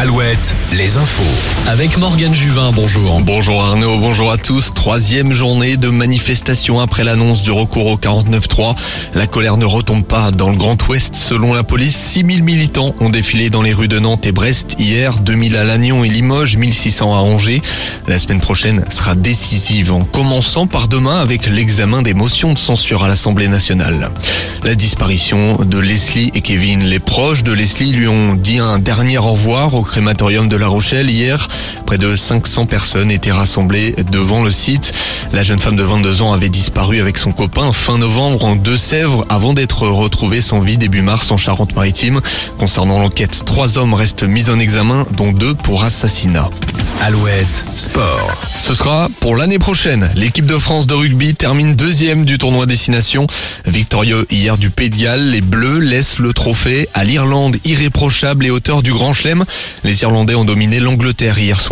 Alouette, les infos. Avec Morgane Juvin, bonjour. Bonjour Arnaud, bonjour à tous. Troisième journée de manifestation après l'annonce du recours au 49-3. La colère ne retombe pas dans le Grand Ouest. Selon la police, 6000 militants ont défilé dans les rues de Nantes et Brest hier, 2000 à Lannion et Limoges, 1600 à Angers. La semaine prochaine sera décisive en commençant par demain avec l'examen des motions de censure à l'Assemblée nationale. La disparition de Leslie et Kevin. Les proches de Leslie lui ont dit un dernier au revoir au crématorium de La Rochelle hier. Près de 500 personnes étaient rassemblées devant le site. La jeune femme de 22 ans avait disparu avec son copain fin novembre en Deux-Sèvres avant d'être retrouvée sans vie début mars en Charente-Maritime. Concernant l'enquête, trois hommes restent mis en examen, dont deux pour assassinat. Alouette, sport. Ce sera pour l'année prochaine. L'équipe de France de rugby termine deuxième du tournoi destination. Victorieux hier du Pays de Galles, les Bleus laissent le trophée à l'Irlande irréprochable et auteur du Grand Chelem. Les Irlandais ont dominé l'Angleterre hier soir.